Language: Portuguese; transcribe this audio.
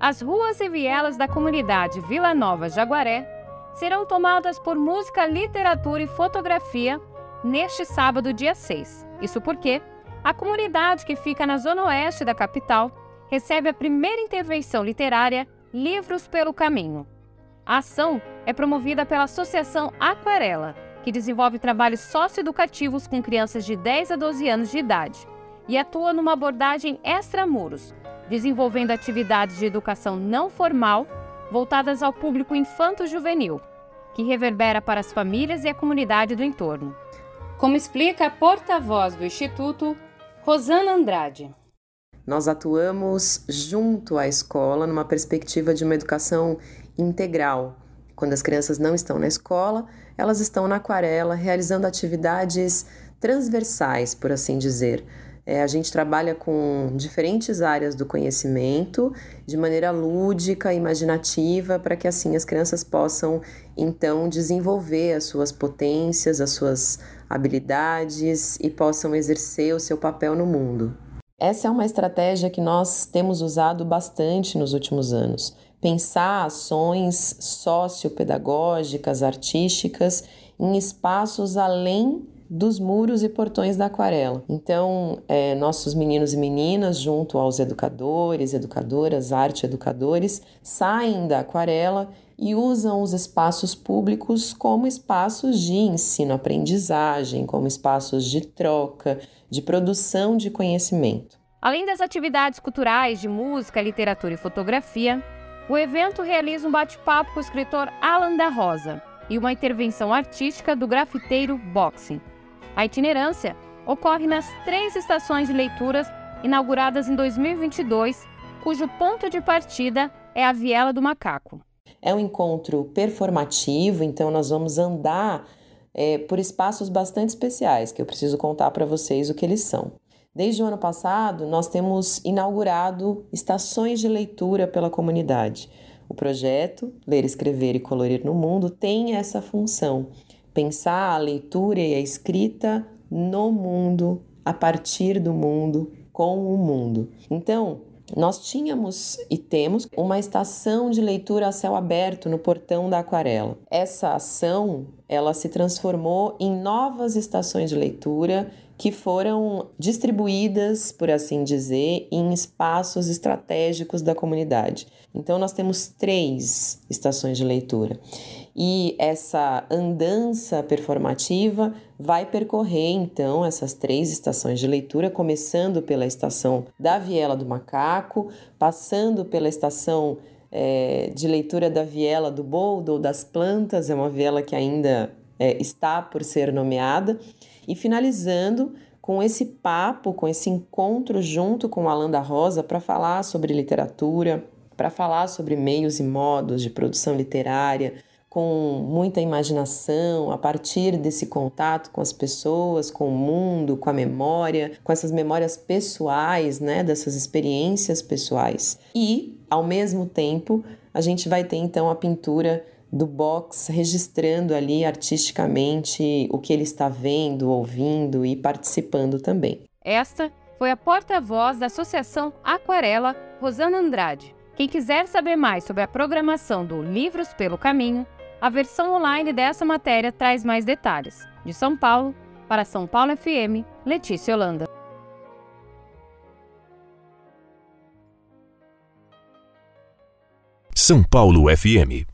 As ruas e vielas da comunidade Vila Nova Jaguaré serão tomadas por música, literatura e fotografia neste sábado, dia 6. Isso porque a comunidade que fica na zona oeste da capital recebe a primeira intervenção literária Livros pelo Caminho. A ação é promovida pela Associação Aquarela, que desenvolve trabalhos socioeducativos com crianças de 10 a 12 anos de idade e atua numa abordagem extramuros, desenvolvendo atividades de educação não formal voltadas ao público infanto-juvenil, que reverbera para as famílias e a comunidade do entorno. Como explica a porta-voz do Instituto, Rosana Andrade. Nós atuamos junto à escola numa perspectiva de uma educação integral. Quando as crianças não estão na escola, elas estão na aquarela realizando atividades transversais, por assim dizer. É, a gente trabalha com diferentes áreas do conhecimento de maneira lúdica, imaginativa, para que assim as crianças possam então desenvolver as suas potências, as suas habilidades e possam exercer o seu papel no mundo. Essa é uma estratégia que nós temos usado bastante nos últimos anos. Pensar ações sociopedagógicas, artísticas em espaços além dos muros e portões da aquarela. Então, é, nossos meninos e meninas, junto aos educadores, educadoras, arte educadores, saem da aquarela e usam os espaços públicos como espaços de ensino-aprendizagem, como espaços de troca, de produção de conhecimento. Além das atividades culturais de música, literatura e fotografia, o evento realiza um bate-papo com o escritor Alan da Rosa e uma intervenção artística do grafiteiro Boxing. A itinerância ocorre nas três estações de leituras inauguradas em 2022, cujo ponto de partida é a Viela do Macaco. É um encontro performativo, então nós vamos andar é, por espaços bastante especiais, que eu preciso contar para vocês o que eles são. Desde o ano passado, nós temos inaugurado estações de leitura pela comunidade. O projeto Ler, Escrever e Colorir no Mundo tem essa função pensar a leitura e a escrita no mundo, a partir do mundo, com o mundo. Então, nós tínhamos e temos uma estação de leitura a céu aberto no portão da Aquarela. Essa ação, ela se transformou em novas estações de leitura que foram distribuídas, por assim dizer, em espaços estratégicos da comunidade. Então, nós temos três estações de leitura. E essa andança performativa vai percorrer então essas três estações de leitura, começando pela estação da Viela do Macaco, passando pela estação é, de leitura da Viela do Boldo ou das Plantas, é uma viela que ainda é, está por ser nomeada e finalizando com esse papo, com esse encontro junto com Alan da Rosa para falar sobre literatura, para falar sobre meios e modos de produção literária, com muita imaginação, a partir desse contato com as pessoas, com o mundo, com a memória, com essas memórias pessoais, né, dessas experiências pessoais. E, ao mesmo tempo, a gente vai ter então a pintura do box registrando ali artisticamente o que ele está vendo, ouvindo e participando também. Esta foi a porta-voz da Associação Aquarela, Rosana Andrade. Quem quiser saber mais sobre a programação do Livros pelo Caminho, a versão online dessa matéria traz mais detalhes. De São Paulo, para São Paulo FM, Letícia Holanda. São Paulo FM